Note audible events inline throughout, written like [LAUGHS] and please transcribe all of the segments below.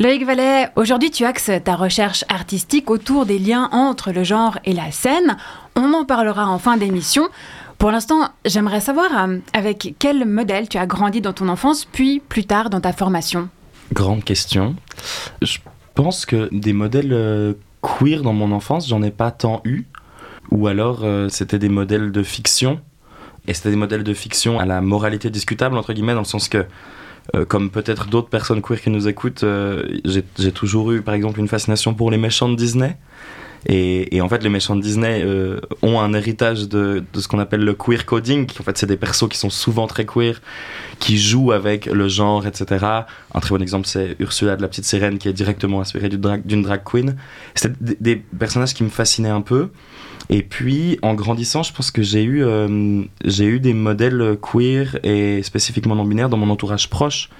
Loïc Vallet, aujourd'hui tu axes ta recherche artistique autour des liens entre le genre et la scène. On en parlera en fin d'émission. Pour l'instant, j'aimerais savoir euh, avec quel modèle tu as grandi dans ton enfance, puis plus tard dans ta formation. Grande question. Je pense que des modèles euh, queer dans mon enfance, j'en ai pas tant eu. Ou alors euh, c'était des modèles de fiction. Et c'était des modèles de fiction à la moralité discutable, entre guillemets, dans le sens que euh, comme peut-être d'autres personnes queer qui nous écoutent, euh, j'ai toujours eu par exemple une fascination pour les méchants de Disney. Et, en fait, les méchants de Disney euh, ont un héritage de, ce qu'on appelle le queer coding. En fait, c'est des persos qui sont souvent très queer, qui jouent avec le genre, etc. Un très bon exemple, c'est Ursula de la petite sirène, qui est directement inspirée d'une drag, queen. C'était des, personnages qui me fascinaient un peu. Et puis, en grandissant, je pense que j'ai eu, euh, des modèles queer et spécifiquement non-binaires dans mon entourage proche.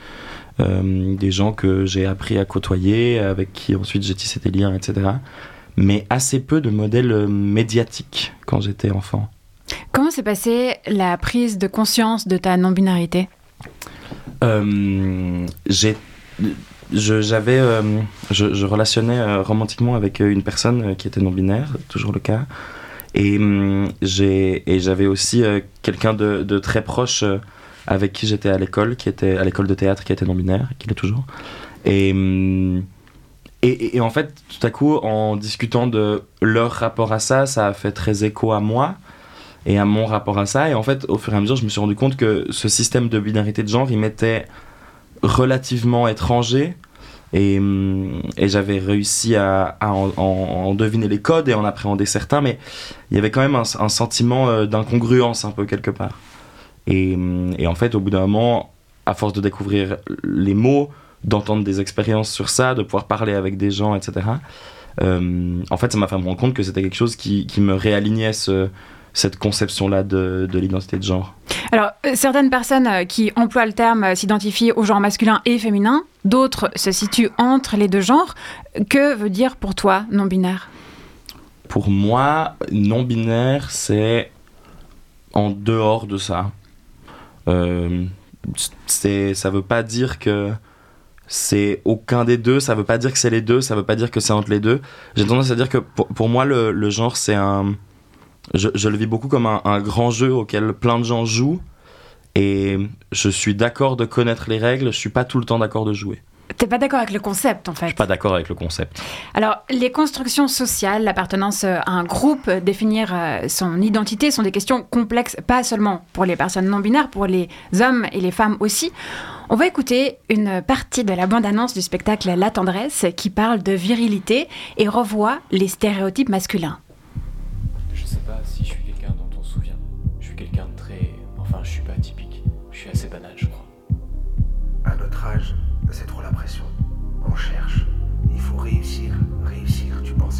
Euh, des gens que j'ai appris à côtoyer, avec qui ensuite j'ai tissé des liens, etc. Mais assez peu de modèles médiatiques quand j'étais enfant. Comment s'est passée la prise de conscience de ta non-binarité? Euh, J'ai j'avais je, je, relationnais romantiquement avec une personne qui était non binaire toujours le cas et, hum, et j'avais aussi euh, quelqu'un de, de, très proche euh, avec qui j'étais à l'école, qui était à l'école de théâtre, qui était non-binaire, qui l'est toujours. Hum, et, en fait, tout à coup, en discutant de leur rapport à ça, ça a fait très écho à moi et à mon rapport à ça. Et en fait, au fur et à mesure, je me suis rendu compte que ce système de binarité de genre, il m'était relativement étranger Hum, et, j'avais réussi à, en, deviner les codes et en appréhender certains, mais il y avait quand même un, sentiment euh, d'incongruence un peu quelque part. Hum, et, en fait, au bout d'un moment, à force de découvrir les mots, d'entendre des expériences sur ça, de pouvoir parler avec des gens, etc., hum, en fait, ça m'a fait me rendre compte que c'était quelque chose qui, qui me réalignait ce, cette conception-là de, de l'identité de genre Alors, euh, certaines personnes euh, qui emploient le terme euh, s'identifient au genre masculin et féminin, d'autres se situent entre les deux genres. Que veut dire pour toi non-binaire? Pour moi, non-binaire, c'est en dehors de ça. Euh, ça veut pas dire que c'est aucun des deux, ça veut pas dire que c'est les deux, ça veut pas dire que c'est entre les deux. J'ai tendance à dire que pour, moi, le, le genre, c'est un je, le vis beaucoup comme un, grand jeu auquel plein de gens jouent. Et je suis d'accord de connaître les règles, je suis pas tout le temps d'accord de jouer. T'es pas d'accord avec le concept en fait. Je suis pas d'accord avec le concept. Alors, les constructions sociales, l'appartenance à un groupe, définir euh, son identité sont des questions complexes, pas seulement pour les personnes non binaires, pour les hommes et les femmes aussi. On va écouter une partie de la bande-annonce du spectacle La tendresse qui parle de virilité et revoit les stéréotypes masculins.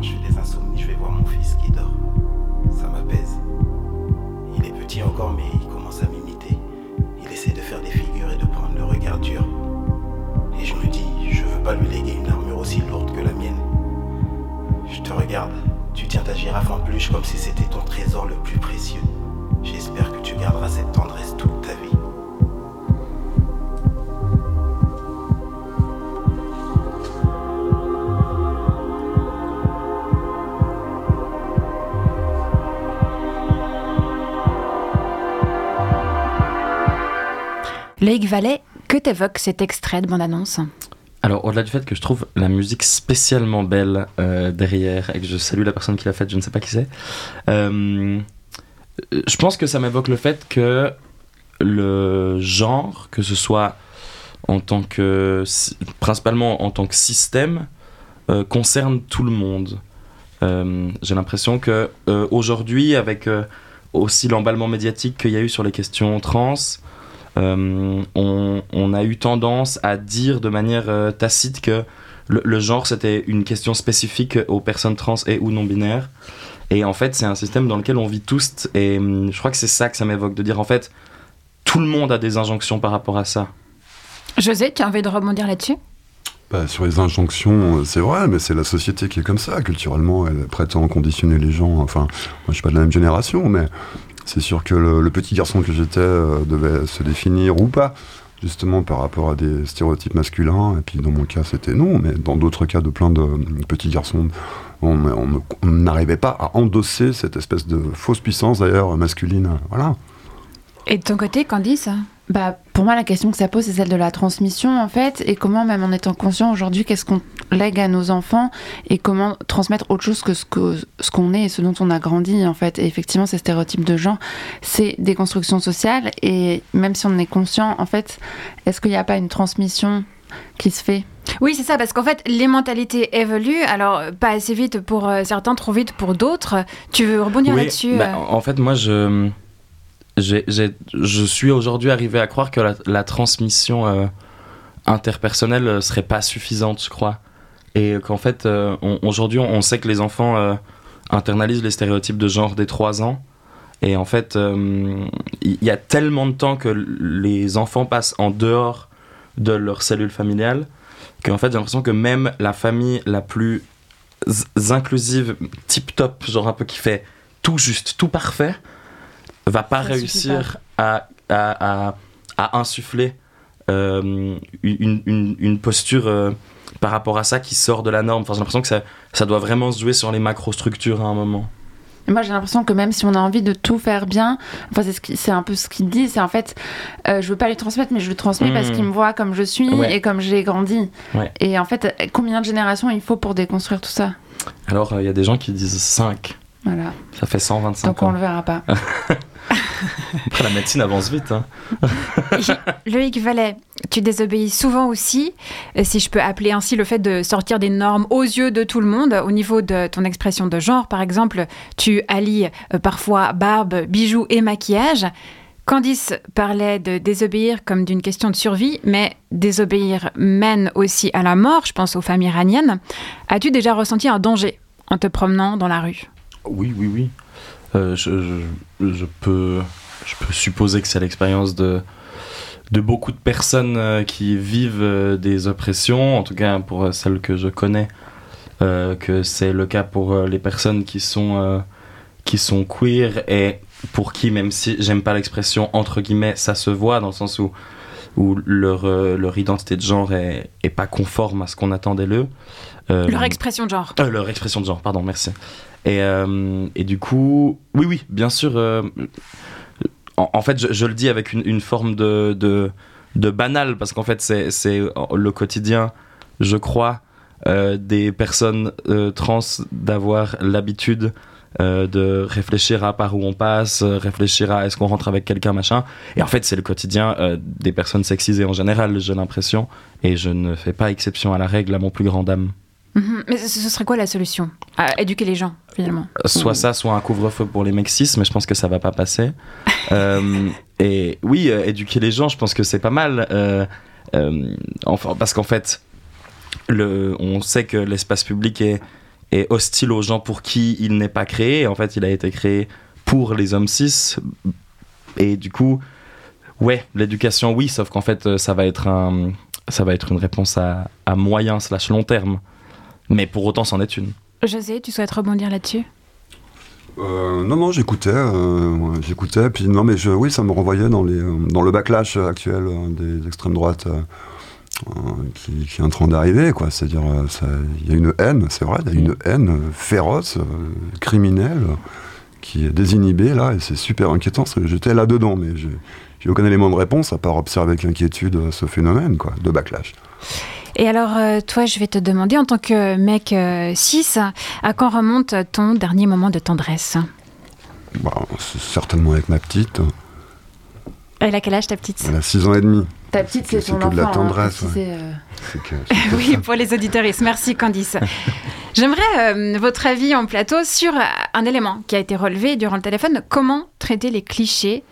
je fais des insomnies, je vais voir mon fils qui dort. Ça m'apaise. Il est petit encore, mais il commence à m'imiter. Il essaie de faire des figures et de prendre le regard dur. Et je me dis, je veux pas lui léguer une armure aussi lourde que la mienne. Je te regarde, tu tiens ta girafe en peluche comme si c'était ton trésor le plus précieux. J'espère que tu garderas cette Lake Valley, que t'évoque cet extrait de bande-annonce? Alors, au-delà du fait que je trouve la musique spécialement belle euh, derrière et que je salue la personne qui l'a faite, je ne sais pas qui c'est, euh, je pense que ça m'évoque le fait que le genre, que ce soit en tant que principalement en tant que système, euh, concerne tout le monde. J'ai l'impression que aujourd'hui, avec aussi l'emballement médiatique qu'il y a eu sur les questions trans, on, on a eu tendance à dire de manière euh, tacite que le, le genre c'était une question spécifique aux personnes trans et ou non binaires. Et en fait, c'est un système dans lequel on vit tous. Et hum, je crois que c'est ça que ça m'évoque, de dire en fait, tout le monde a des injonctions par rapport à ça. José, tu as envie de rebondir là-dessus? Bah, sur les injonctions, euh, c'est vrai, mais c'est la société qui est comme ça. Culturellement, elle prétend conditionner les gens. Enfin, moi, je suis pas de la même génération, mais c'est sûr que le, petit garçon que j'étais euh, devait se définir ou pas, justement par rapport à des stéréotypes masculins. Et puis, dans mon cas, c'était non, mais dans d'autres cas de plein de petits garçons, on n'arrivait pas à endosser cette espèce de fausse puissance, d'ailleurs, masculine. Et de ton côté, Candice? Bah, pour moi, la question que ça pose, c'est celle de la transmission, en fait, et comment, même en étant conscient aujourd'hui, qu'est-ce qu'on lègue à nos enfants, et comment transmettre autre chose que ce que ce qu'on est et ce dont on a grandi, en fait. Et effectivement, ces stéréotypes de genre, c'est des constructions sociales, et même si on en est conscient, en fait, est-ce qu'il n'y a pas une transmission qui se fait? Oui, c'est ça, parce qu'en fait, les mentalités évoluent, alors pas assez vite pour euh, certains, trop vite pour d'autres. Tu veux rebondir Oui, là-dessus bah, euh? en en fait, moi, je, je suis aujourd'hui arrivé à croire que la, transmission euh, interpersonnelle euh, serait pas suffisante, je crois. Et qu'en fait, euh, aujourd'hui, on, sait que les enfants euh, internalisent les stéréotypes de genre dès 3 ans. Et en fait, il y, a tellement de temps que les enfants passent en dehors de leur cellule familiale qu'en fait, j'ai l'impression que même la famille la plus inclusive, tip top, genre un peu qui fait tout juste, tout parfait, va pas Ça réussir à, à, à, à insuffler euh, une, une, une posture euh, par rapport à ça qui sort de la norme. Enfin, j'ai l'impression que ça, ça doit vraiment se jouer sur les macrostructures à un moment. Moi, j'ai l'impression que même si on a envie de tout faire bien, enfin, c'est ce qui- c'est un peu ce qu'il dit, c'est en fait, euh, je veux pas lui transmettre, mais je le transmets parce qu'il me voit comme je suis Ouais. et comme j'ai grandi. Ouais. Et en fait, combien de générations il faut pour déconstruire tout ça? Alors, euh, il y a des gens qui disent 5. Voilà. Ça fait 125 Donc on ans. le verra pas. [LAUGHS] [LAUGHS] Après, la médecine avance vite. Hein. [LAUGHS] Loïc Vallet, tu désobéis souvent aussi, euh, si je peux appeler ainsi le fait de sortir des normes aux yeux de tout le monde. Au niveau de ton expression de genre, par exemple, tu allies euh, parfois barbe, bijoux et maquillage. Candice parlait de désobéir comme d'une question de survie, mais désobéir mène aussi à la mort, je pense aux femmes iraniennes. As-tu déjà ressenti un danger en te promenant dans la rue? Oui, oui, oui. Euh, je, je, je peux, je peux supposer que c'est l'expérience de, de beaucoup de personnes euh, qui vivent euh, des oppressions, en tout cas pour celles que je connais, euh, que c'est le cas pour les personnes qui sont, euh, qui sont queer et pour qui, même si j'aime pas l'expression entre guillemets, ça se voit dans le sens où, où leur, leur identité de genre est, est pas conforme à ce qu'on attendait d'eux. Euh, Leur expression de genre. leur expression de genre, pardon, merci. Et, euh, et du coup, oui, oui, bien sûr. euh, en, fait, je, le dis avec une, forme de, de, banal, parce qu'en fait, c'est le quotidien, je crois, euh, des personnes trans d'avoir l'habitude de réfléchir à par où on passe, réfléchir à est-ce qu'on rentre avec quelqu'un, machin. Et en fait, c'est le quotidien des personnes sexisées en général, j'ai l'impression. Et je ne fais pas exception à la règle à mon plus grand dame. Mhm. Mais ce serait quoi la solution À éduquer les gens, finalement? soit ça, soit un couvre-feu pour les mecs cis, mais je pense que ça va pas passer. [LAUGHS] Euh, et oui, euh, éduquer les gens, je pense que c'est pas mal. euh, euh, enfin, parce qu'en fait, le, on sait que l'espace public est, est hostile aux gens pour qui il n'est pas créé. En fait, il a été créé pour les hommes cis. Et du coup, ouais, l'éducation, oui, sauf qu'en fait, euh, ça va être un, ça va être une réponse à, à moyen slash long terme. Mais pour autant, c'en est une. José, tu souhaites rebondir là-dessus? Euh, non, non, j'écoutais, euh, ouais, j'écoutais, puis non, mais je, oui, ça me renvoyait dans, les, euh, dans le backlash actuel euh, des extrêmes droites euh, qui, qui est en train d'arriver, quoi. C'est-à-dire, euh, il y a une haine, c'est vrai, il y a une haine féroce, euh, criminelle, qui est désinhibée, là, et c'est super inquiétant. J'étais là-dedans, mais j'ai aucun élément de réponse, à part observer avec inquiétude ce phénomène, quoi, de backlash. Et alors, euh, toi, je vais te demander, en tant que mec euh, cis, à quand remonte ton dernier moment de tendresse? Bah, c'est certainement avec ma petite, Elle a quel âge, ta petite? Elle a 6 ans et demi. Ta petite, c'est C'est ton que de la enfant. hein, tendresse, euh. C'est que- [LAUGHS] c'est Oui, pour les auditoristes. Merci, Candice. [LAUGHS] J'aimerais euh, votre avis en plateau sur euh, un élément qui a été relevé durant le téléphone. Comment traiter les clichés?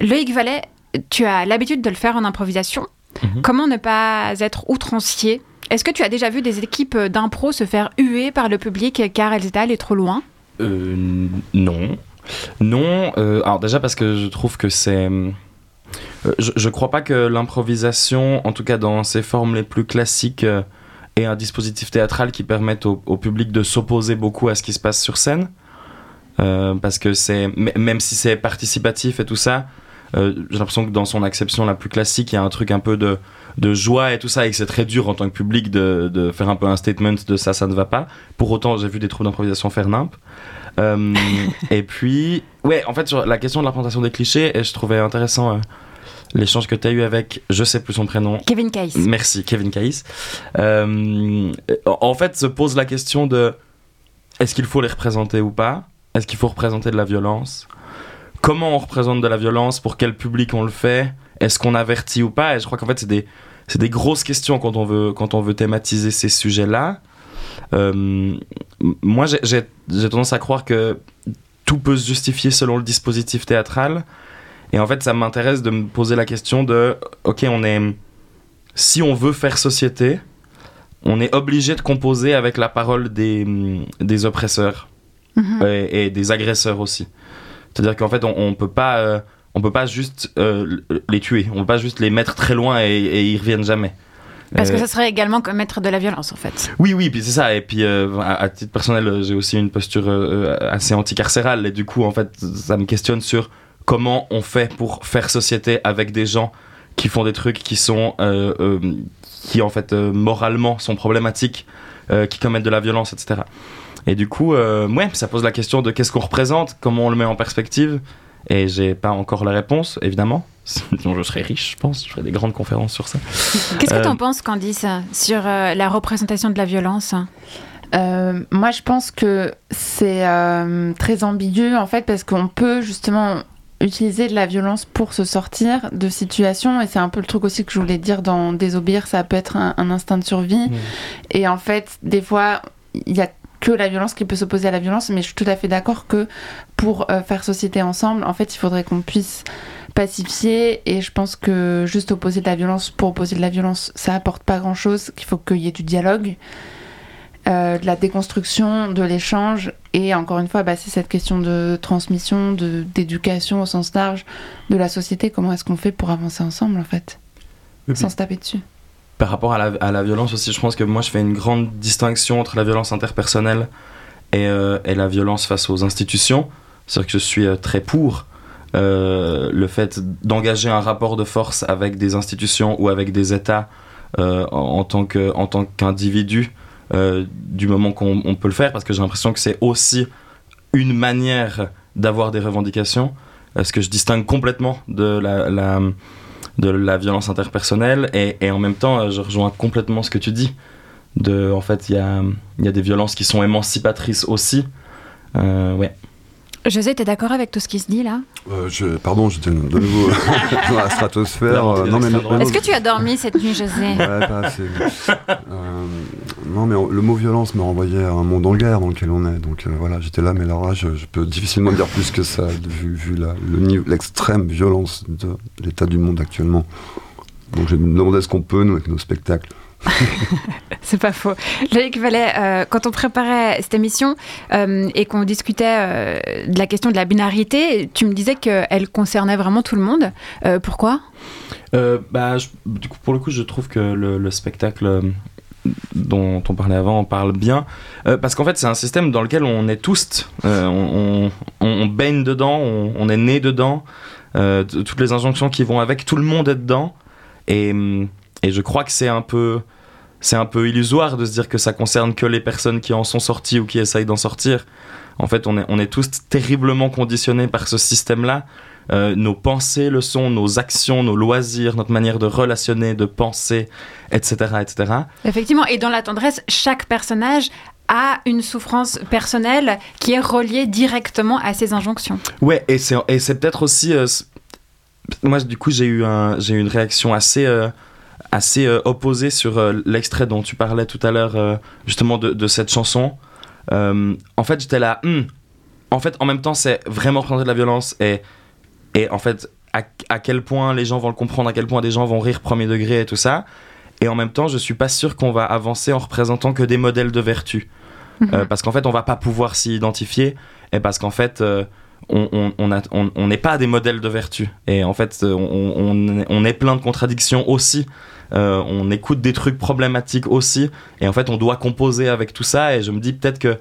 Loïc Vallet, tu as l'habitude de le faire en improvisation. Mhm. Comment ne pas être outrancier? Est-ce que tu as déjà vu des équipes d'impro se faire huer par le public car elles étaient allées trop loin? Euh, non. Non, euh, alors déjà parce que je trouve que c'est... euh, je, je crois pas que l'improvisation, en tout cas dans ses formes les plus classiques, euh, ait un dispositif théâtral qui permette au, au public de s'opposer beaucoup à ce qui se passe sur scène. Euh, parce que c'est... Même si c'est participatif et tout ça, euh, j'ai l'impression que dans son acception la plus classique, il y a un truc un peu de, de joie et tout ça, et que c'est très dur en tant que public de, de faire un peu un statement de ça, ça ne va pas. Pour autant, j'ai vu des troupes d'improvisation faire nimp. Euh, [LAUGHS] et puis, ouais, en fait, sur la question de la présentation des clichés, et je trouvais intéressant euh, l'échange que tu as eu avec, je sais plus son prénom, Kevin Case. Merci, Kevin Caïs. Euh, en fait, se pose la question de est-ce qu'il faut les représenter ou pas? Est-ce qu'il faut représenter de la violence? Comment on représente de la violence Pour quel public on le fait Est-ce qu'on avertit ou pas Et je crois qu'en fait, c'est des, c'est des grosses questions quand on veut, quand on veut thématiser ces sujets-là. Euh, moi, j'ai- tendance à croire que tout peut se justifier selon le dispositif théâtral. Et en fait, ça m'intéresse de me poser la question de, ok, on est, si on veut faire société, on est obligé de composer avec la parole des, des oppresseurs Mhm. et, et des agresseurs aussi. C'est-à-dire qu'en fait, on, on peut pas, euh, on peut pas juste euh, les tuer, on peut pas juste les mettre très loin et, et ils reviennent jamais. Parce que Euh, ça serait également commettre de la violence, en fait. oui, oui, puis c'est ça. Et puis, euh, à, à titre personnel, j'ai aussi une posture euh, assez anticarcérale. Et du coup, en fait, ça me questionne sur comment on fait pour faire société avec des gens qui font des trucs qui sont, euh, qui en fait, moralement sont problématiques, qui commettent de la violence, etc. Et du coup, euh, ouais, ça pose la question de qu'est-ce qu'on représente, comment on le met en perspective. Et j'ai pas encore la réponse, évidemment. [LAUGHS] Sinon, je serais riche, je pense. Je ferais des grandes conférences sur ça. Qu'est-ce que Euh, tu en penses, Candice, sur euh, la représentation de la violence? Euh, moi, je pense que c'est euh, très ambigu en fait parce qu'on peut justement utiliser de la violence pour se sortir de situations et c'est un peu le truc aussi que je voulais dire dans désobéir, ça peut être un, un instinct de survie Mm. et en fait, des fois, il y a que la violence qui peut s'opposer à la violence, mais je suis tout à fait d'accord que pour euh, faire société ensemble, en fait, il faudrait qu'on puisse pacifier et je pense que juste opposer de la violence pour opposer de la violence, ça apporte pas grand-chose, qu'il faut qu'il y ait du dialogue euh, de la déconstruction, de l'échange. Et encore une fois, bah, c'est cette question de transmission, de- d'éducation au sens large de la société. Comment est-ce qu'on fait pour avancer ensemble, en fait, sans se taper dessus Par rapport à la, violence aussi, je pense que moi je fais une grande distinction entre la violence interpersonnelle et, euh, la violence face aux institutions. C'est-à-dire que je suis euh, très pour euh, le fait d'engager un rapport de force avec des institutions ou avec des États en, tant tant qu'individu du moment qu'on on peut le faire, parce que j'ai l'impression que c'est aussi une manière d'avoir des revendications, ce que je distingue complètement de la, de la violence interpersonnelle et, et en même temps euh, je rejoins complètement ce que tu dis de en fait il y a, il y a des violences qui sont émancipatrices aussi Euh, ouais José, t'es d'accord avec tout ce qui se dit là? Euh, je, pardon, j'étais de nouveau [LAUGHS] dans la stratosphère. Non, euh, Est-ce que tu as dormi cette nuit, José? Ouais, pas assez. Euh, [LAUGHS] non, mais le mot violence me renvoyait à un monde en guerre dans lequel on est. Donc euh, voilà, j'étais là, mais là, je, je peux difficilement dire plus que ça, vu, vu le l'extrême violence de l'état du monde actuellement. Donc je me demandais ce qu'on peut, nous, avec nos spectacles. [LAUGHS] C'est pas faux. Loïc Vallet, euh, quand on préparait cette émission euh, et qu'on discutait euh, de la question de la binarité, tu me disais qu'elle concernait vraiment tout le monde. Euh, pourquoi? Euh, bah, je- du coup, pour le coup, je trouve que le, le spectacle euh, dont on parlait avant en parle bien. Euh, parce qu'en fait, c'est un système dans lequel on est tous, euh, on, on- on baigne dedans, on, on est né dedans. euh, toutes les injonctions qui vont avec, tout le monde est dedans. Et, hum, et je crois que c'est un peu. C'est un peu illusoire de se dire que ça concerne que les personnes qui en sont sorties ou qui essayent d'en sortir. En fait, on est, on est tous terriblement conditionnés par ce système-là. Euh, nos pensées le sont, nos actions, nos loisirs, notre manière de relationner, de penser, etc. etc. Effectivement, et dans la tendresse, chaque personnage a une souffrance personnelle qui est reliée directement à ses injonctions. Ouais, et c'est, et c'est peut-être aussi... euh, moi, du coup, j'ai eu, un, j'ai eu une réaction assez, euh, assez euh, opposée sur euh, l'extrait dont tu parlais tout à l'heure, euh, justement, de, de cette chanson. En fait, j'étais là... Hmm, en fait, en même temps, c'est vraiment représenter de la violence et, et en fait, à, à quel point les gens vont le comprendre, à quel point des gens vont rire premier degré et tout ça. Et en même temps, je suis pas sûr qu'on va avancer en représentant que des modèles de vertu. Euh, parce qu'en fait, on va pas pouvoir s'y identifier et parce qu'en fait, euh, on on- on a- on- on n'est pas des modèles de vertu. Et en fait, euh, on, est plein de contradictions aussi. Euh, on écoute des trucs problématiques aussi. Et en fait, on doit composer avec tout ça. Et je me dis peut-être que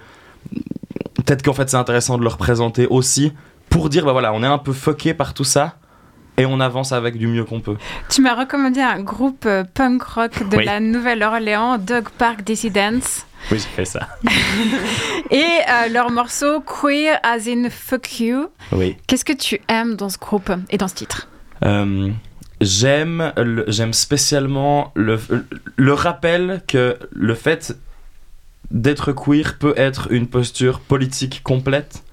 peut-être qu'en fait, c'est intéressant de le représenter aussi pour dire, bah voilà, on est un peu fucké par tout ça. Et on avance avec du mieux qu'on peut. Tu m'as recommandé un groupe euh, punk rock de Oui. la Nouvelle-Orléans, Dog Park Dissidents, Oui, j'ai fait ça. [LAUGHS] et euh, leur morceau Queer as in Fuck You. Oui. Qu'est-ce que tu aimes dans ce groupe et dans ce titre? Euh, j'aime spécialement le, le rappel que le fait d'être queer peut être une posture politique complète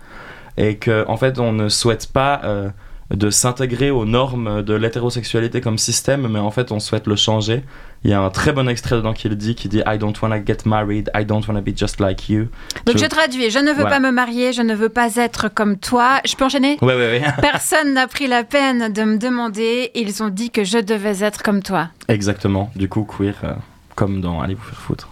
et que en fait on ne souhaite pas euh, de s'intégrer aux normes de l'hétérosexualité comme système mais en fait on souhaite le changer. Il y a un très bon extrait dedans qui le dit qui dit I don't wanna get married I don't wanna be just like you. Donc Je- je traduis, je ne veux Voilà. pas me marier, je ne veux pas être comme toi. Je peux enchaîner? Ouais ouais ouais. [LAUGHS] Personne n'a pris la peine de me demander, ils ont dit que je devais être comme toi. exactement. Du coup queer euh, comme dans Allez vous faire foutre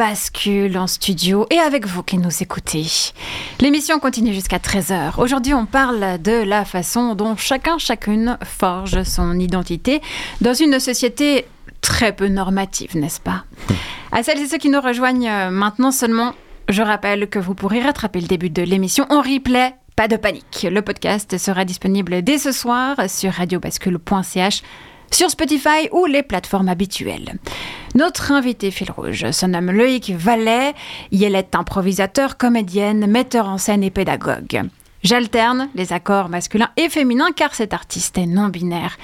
bascule en studio et avec vous qui nous écoutez. L'émission continue jusqu'à 13h. Aujourd'hui, on parle de la façon dont chacun, chacune forge son identité dans une société très peu normative, n'est-ce pas? À celles et ceux qui nous rejoignent euh, maintenant seulement, je rappelle que vous pourrez rattraper le début de l'émission en replay. Pas de panique. Le podcast sera disponible dès ce soir sur radiobascule.ch sur Spotify ou les plateformes habituelles. Notre invité fil rouge se nomme Loïc Vallet. Il est improvisateur, comédienne, metteur en scène et pédagogue. J'alterne les accords masculins et féminins car cet artiste est non-binaire.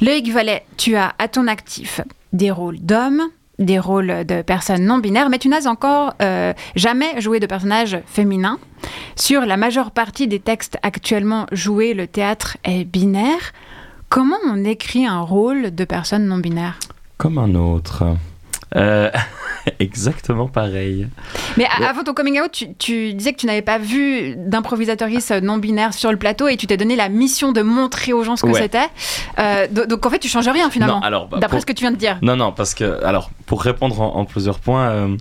Loïc Vallet, tu as à ton actif des rôles d'hommes, des rôles de personnes non-binaires, mais tu n'as encore euh, jamais joué de personnage féminin. Sur la majeure partie des textes actuellement joués, le théâtre est binaire. Comment on écrit un rôle de personne non-binaire Comme un autre. Euh, [LAUGHS] exactement pareil. Mais Ouais. avant ton coming out, tu, tu disais que tu n'avais pas vu d'improvisatrice non-binaire sur le plateau et tu t'es donné la mission de montrer aux gens ce que Ouais. c'était. Euh, do- donc en fait, tu changes rien finalement, Non, alors, bah, d'après pour- ce que tu viens de dire. Non, non, parce que, alors, pour répondre en, en plusieurs points, euh,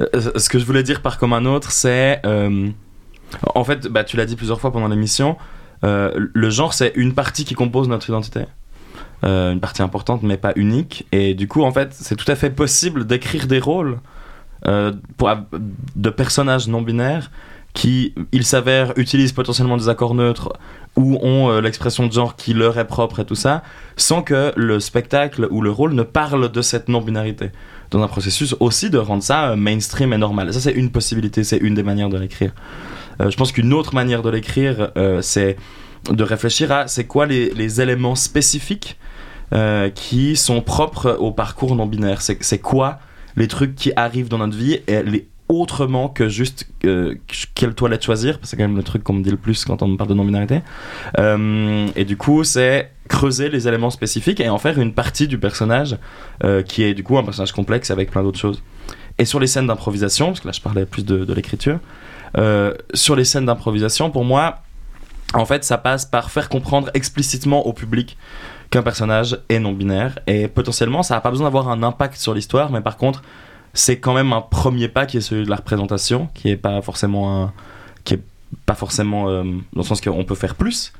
euh, ce que je voulais dire par comme un autre, c'est. euh, en fait, bah, tu l'as dit plusieurs fois pendant l'émission, euh, le genre, c'est une partie qui compose notre identité. Euh, une partie importante, mais pas unique. Et du coup, en fait, c'est tout à fait possible d'écrire des rôles euh, pour, de personnages non binaires qui, il s'avère, utilisent potentiellement des accords neutres ou ont euh, l'expression de genre qui leur est propre et tout ça, sans que le spectacle ou le rôle ne parle de cette non-binarité. Dans un processus aussi de rendre ça euh, mainstream et normal. Ça, c'est une possibilité, c'est une des manières de l'écrire. Euh, je pense qu'une autre manière de l'écrire, euh, c'est de réfléchir à c'est quoi les, éléments spécifiques euh, qui sont propres au parcours non-binaire. C'est c'est quoi les trucs qui arrivent dans notre vie et les autrement que juste quelle toilette choisir, parce que c'est quand même le truc qu'on me dit le plus quand on me parle de non-binarité. Et du coup, c'est creuser les éléments spécifiques et en faire une partie du personnage qui est du coup un personnage complexe avec plein d'autres choses. Et sur les scènes d'improvisation, parce que là je parlais plus de l'écriture, euh, sur les scènes d'improvisation, pour moi, en fait, ça passe par faire comprendre explicitement au public qu'un personnage est non-binaire et potentiellement ça n'a pas besoin d'avoir un impact sur l'histoire, mais par contre, c'est quand même un premier pas qui est celui de la représentation, qui est pas forcément qui est pas forcément euh, dans le sens qu'on peut faire plus,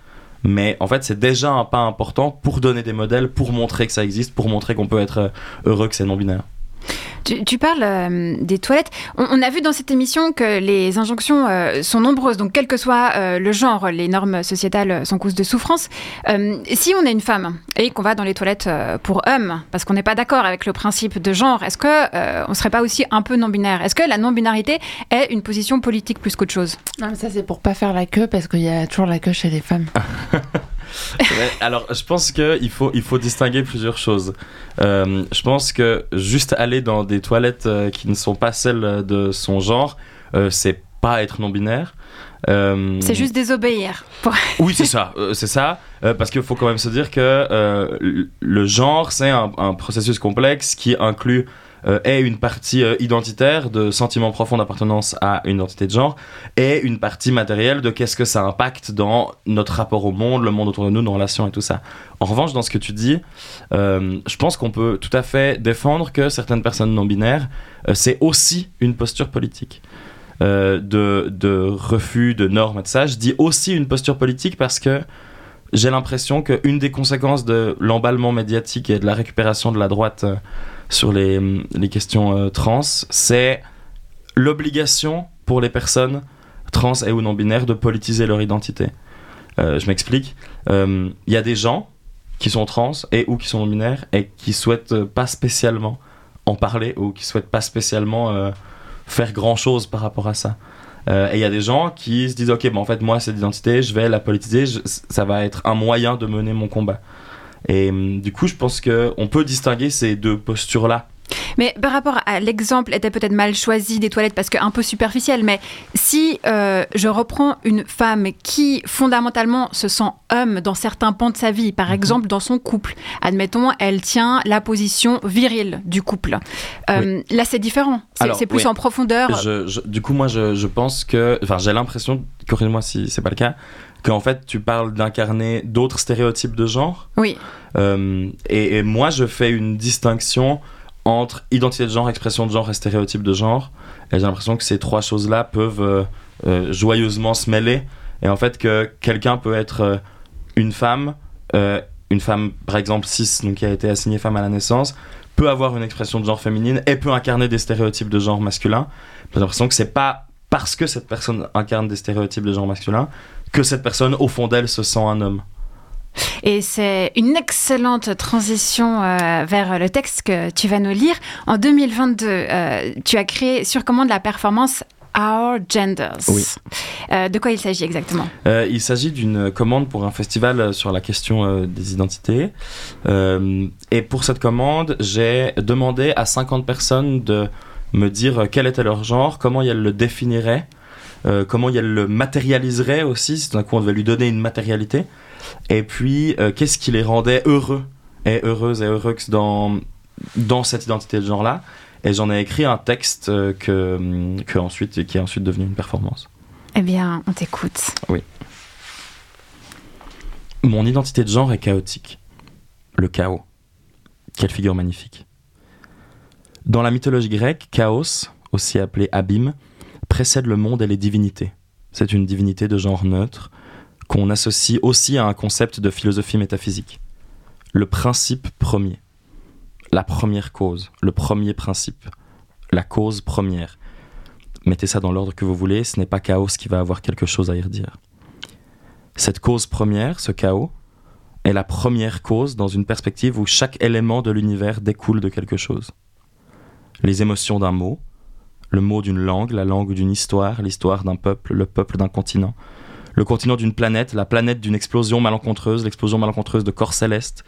mais en fait c'est déjà un pas important pour donner des modèles, pour montrer que ça existe, pour montrer qu'on peut être euh, heureux que c'est non binaire. Tu, tu parles euh, des toilettes. On, on a vu dans cette émission que les injonctions euh, sont nombreuses, donc quel que soit euh, le genre, les normes sociétales sont cause de souffrance. Euh, si on est une femme et qu'on va dans les toilettes euh, pour hommes, parce qu'on n'est pas d'accord avec le principe de genre, est-ce que euh, on serait pas aussi un peu non-binaire? Est-ce que la non-binarité est une position politique plus qu'autre chose? Non, mais ça, c'est pour pas faire la queue parce qu'il y a toujours la queue chez les femmes. [LAUGHS] Alors, je pense qu'il faut, il faut distinguer plusieurs choses. Euh, je pense que juste aller dans des toilettes euh, qui ne sont pas celles de son genre, euh, c'est pas être non-binaire. Euh, C'est juste désobéir. Pour- Oui, c'est ça, euh, c'est ça, euh, parce qu'il faut quand même se dire que le- le genre, c'est un, un processus complexe qui inclut euh, et une partie euh, identitaire de sentiment profond d'appartenance à une identité de genre et une partie matérielle de qu'est-ce que ça impacte dans notre rapport au monde, le monde autour de nous, nos relations et tout ça. En revanche, dans ce que tu dis, euh, je pense qu'on peut tout à fait défendre que certaines personnes non binaires, c'est aussi une posture politique. De, de refus de normes et de ça, je dis aussi une posture politique parce que j'ai l'impression qu'une des conséquences de l'emballement médiatique et de la récupération de la droite sur les, les questions euh, trans, c'est l'obligation pour les personnes trans et ou non binaires de politiser leur identité. Euh, je m'explique. Euh, Il y a des gens qui sont trans et ou qui sont non binaires et qui souhaitent euh, pas spécialement en parler ou qui souhaitent pas spécialement euh, faire grand chose par rapport à ça. Euh, et il y a des gens qui se disent ok bon en fait moi cette identité je vais la politiser ça va être un moyen de mener mon combat et hum, du coup je pense que on peut distinguer ces deux postures là Mais par rapport à l'exemple était peut-être mal choisi des toilettes parce qu'un peu superficiel, mais si euh, je reprends une femme qui fondamentalement se sent homme dans certains pans de sa vie, par exemple dans son couple, admettons, elle tient la position virile du couple. Euh, Là, c'est différent. C'est plus oui. en profondeur. Je- je- du coup moi je, je pense que enfin j'ai l'impression corrige-moi si c'est pas le cas qu'en fait tu parles d'incarner d'autres stéréotypes de genre Oui. Euh, et, et moi, je fais une distinction entre identité de genre, expression de genre et stéréotype de genre. Et j'ai l'impression que ces trois choses-là peuvent euh, euh, joyeusement se mêler. Et en fait, que quelqu'un peut être une femme, une femme par exemple cis, donc qui a été assignée femme à la naissance, peut avoir une expression de genre féminine et peut incarner des stéréotypes de genre masculin. J'ai l'impression que c'est pas parce que cette personne incarne des stéréotypes de genre masculin que cette personne, au fond d'elle, se sent un homme. Et c'est une excellente transition euh, vers le texte que tu vas nous lire. En 2022, euh, tu as créé sur commande la performance Our Genders. Oui. Euh, de quoi il s'agit exactement? Euh, il s'agit d'une commande pour un festival sur la question euh, des identités. Euh, et pour cette commande, j'ai demandé à 50 personnes de me dire euh, quel était leur genre, comment elles le définiraient, euh, comment elles le matérialiseraient aussi, si tout d'un coup on devait lui donner une matérialité. Et puis, euh, qu'est-ce qui les rendait heureux et heureuses et heureux dans, dans cette identité de genre-là. Et j'en ai écrit un texte que, que ensuite, qui est ensuite devenu une performance. Eh bien, on t'écoute. Mon identité de genre est chaotique. Le chaos. Quelle figure magnifique. Dans la mythologie grecque, Chaos, aussi appelé abîme, précède le monde et les divinités. C'est une divinité de genre neutre qu'on associe aussi à un concept de philosophie métaphysique. Le principe premier. La première cause. Le premier principe. La cause première. Mettez ça dans l'ordre que vous voulez, ce n'est pas Chaos qui va avoir quelque chose à y redire. Cette cause première, ce chaos, est la première cause dans une perspective où chaque élément de l'univers découle de quelque chose. Les émotions d'un mot, le mot d'une langue, la langue d'une histoire, l'histoire d'un peuple, le peuple d'un continent, le continent d'une planète, la planète d'une explosion malencontreuse, l'explosion malencontreuse de corps célestes,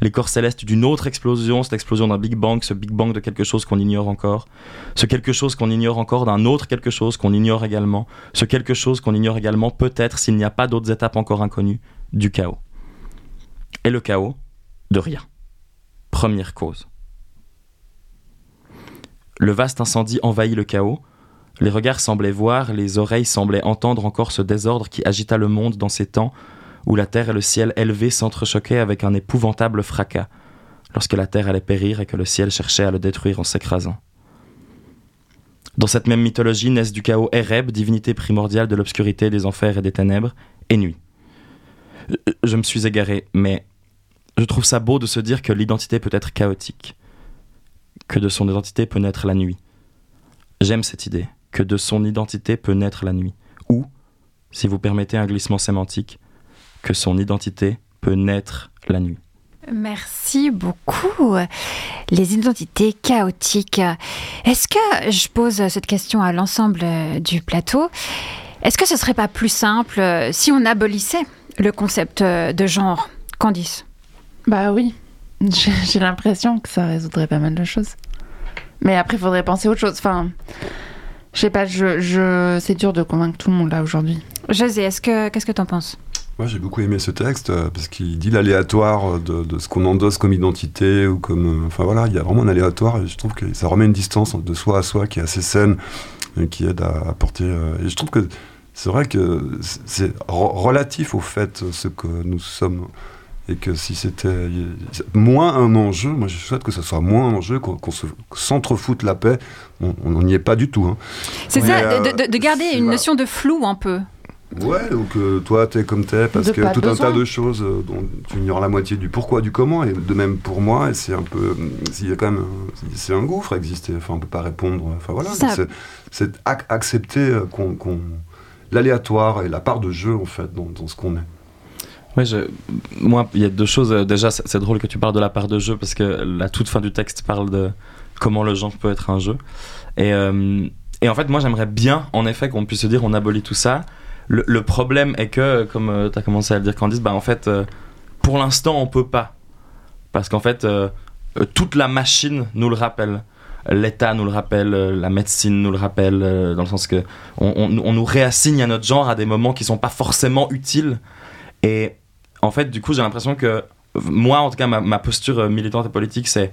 les corps célestes d'une autre explosion, cette explosion d'un Big Bang, ce Big Bang de quelque chose qu'on ignore encore, ce quelque chose qu'on ignore encore d'un autre quelque chose qu'on ignore également, ce quelque chose qu'on ignore également peut-être s'il n'y a pas d'autres étapes encore inconnues du chaos. Et le chaos, de rien. Première cause. Le vaste incendie envahit le chaos. Les regards semblaient voir, les oreilles semblaient entendre encore ce désordre qui agita le monde dans ces temps où la terre et le ciel élevés s'entrechoquaient avec un épouvantable fracas, lorsque la terre allait périr et que le ciel cherchait à le détruire en s'écrasant. Dans cette même mythologie naissent du chaos Ereb, divinité primordiale de l'obscurité, des enfers et des ténèbres, et nuit. Je me suis égaré, mais je trouve ça beau de se dire que l'identité peut être chaotique. Que de son identité peut naître la nuit. J'aime cette idée, que de son identité peut naître la nuit. Ou, si vous permettez un glissement sémantique, que son identité peut naître la nuit. Merci beaucoup. Les identités chaotiques. Est-ce que, je pose cette question à l'ensemble euh, du plateau, est-ce que ce serait pas plus simple euh, si on abolissait le concept euh, de genre? Candice Bah oui, j'ai l'impression que ça résoudrait pas mal de choses. Mais après, il faudrait penser à autre chose. Enfin, je sais pas, je, je... c'est dur de convaincre tout le monde là aujourd'hui. José, est-ce que, qu'est-ce que t'en penses? Moi, j'ai beaucoup aimé ce texte euh, parce qu'il dit l'aléatoire de, de ce qu'on endosse comme identité ou comme. euh, Enfin voilà, il y a vraiment un aléatoire et je trouve que ça remet une distance de soi à soi qui est assez saine et qui aide à apporter. euh, Et je trouve que c'est vrai que c'est- c'est re- relatif au fait euh, ce que nous sommes. Et que si c'était moins un enjeu, moi je souhaite que ce soit moins un enjeu, qu'on qu'on se s'entrefoute la paix. On n'y est pas du tout. Hein. C'est ça, euh, de, de- de garder c'est une notion de flou un peu. Ouais, ou que toi t'es comme t'es, parce De que tout besoin. un tas de choses euh, dont tu ignores la moitié du pourquoi, du comment, et de même pour moi, et c'est un peu. S'il y a quand même. C'est un gouffre à exister, enfin on peut pas répondre. Enfin voilà, c'est- c'est ac- accepter euh, qu'on. l'aléatoire et la part de jeu en fait dans, dans ce qu'on est. Je- moi, il y a deux choses. Euh, Déjà, c'est drôle que tu parles de la part de jeu parce que la toute fin du texte parle de comment le genre peut être un jeu. Et, euh, en fait, moi, j'aimerais bien, en effet, qu'on puisse se dire on abolit tout ça. Le, problème est que, comme tu as commencé à le dire, Candice, bah, en fait, euh, pour l'instant, on peut pas. Parce qu'en fait, euh, euh, toute la machine nous le rappelle. L'État nous le rappelle, euh, la médecine nous le rappelle, euh, dans le sens que on, on- on nous réassigne à notre genre à des moments qui sont pas forcément utiles. Et en fait, du coup, j'ai l'impression que moi, en tout cas, ma, ma posture euh, militante et politique, c'est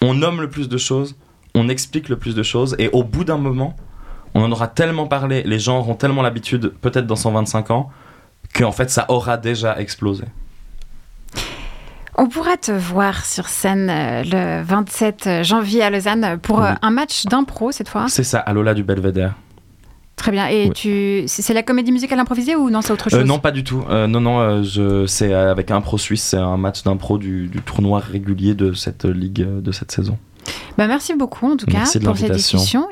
on nomme le plus de choses, on explique le plus de choses, et au bout d'un moment, on en aura tellement parlé, les gens auront tellement l'habitude, peut-être dans 125 ans, qu'en fait, ça aura déjà explosé. On pourra te voir sur scène euh, le 27 janvier à Lausanne pour euh, Oui. un match d'impro cette fois. C'est ça, à Lola du Belvédère. Très bien. Et Oui. tu, c'est la comédie musicale improvisée ou non, c'est autre chose Euh, non, pas du tout. Euh, non, non, euh, je... c'est avec un pro suisse, c'est un match d'impro du, du tournoi régulier de cette ligue, de cette saison. Bah, merci beaucoup en tout cas Merci pour cette discussion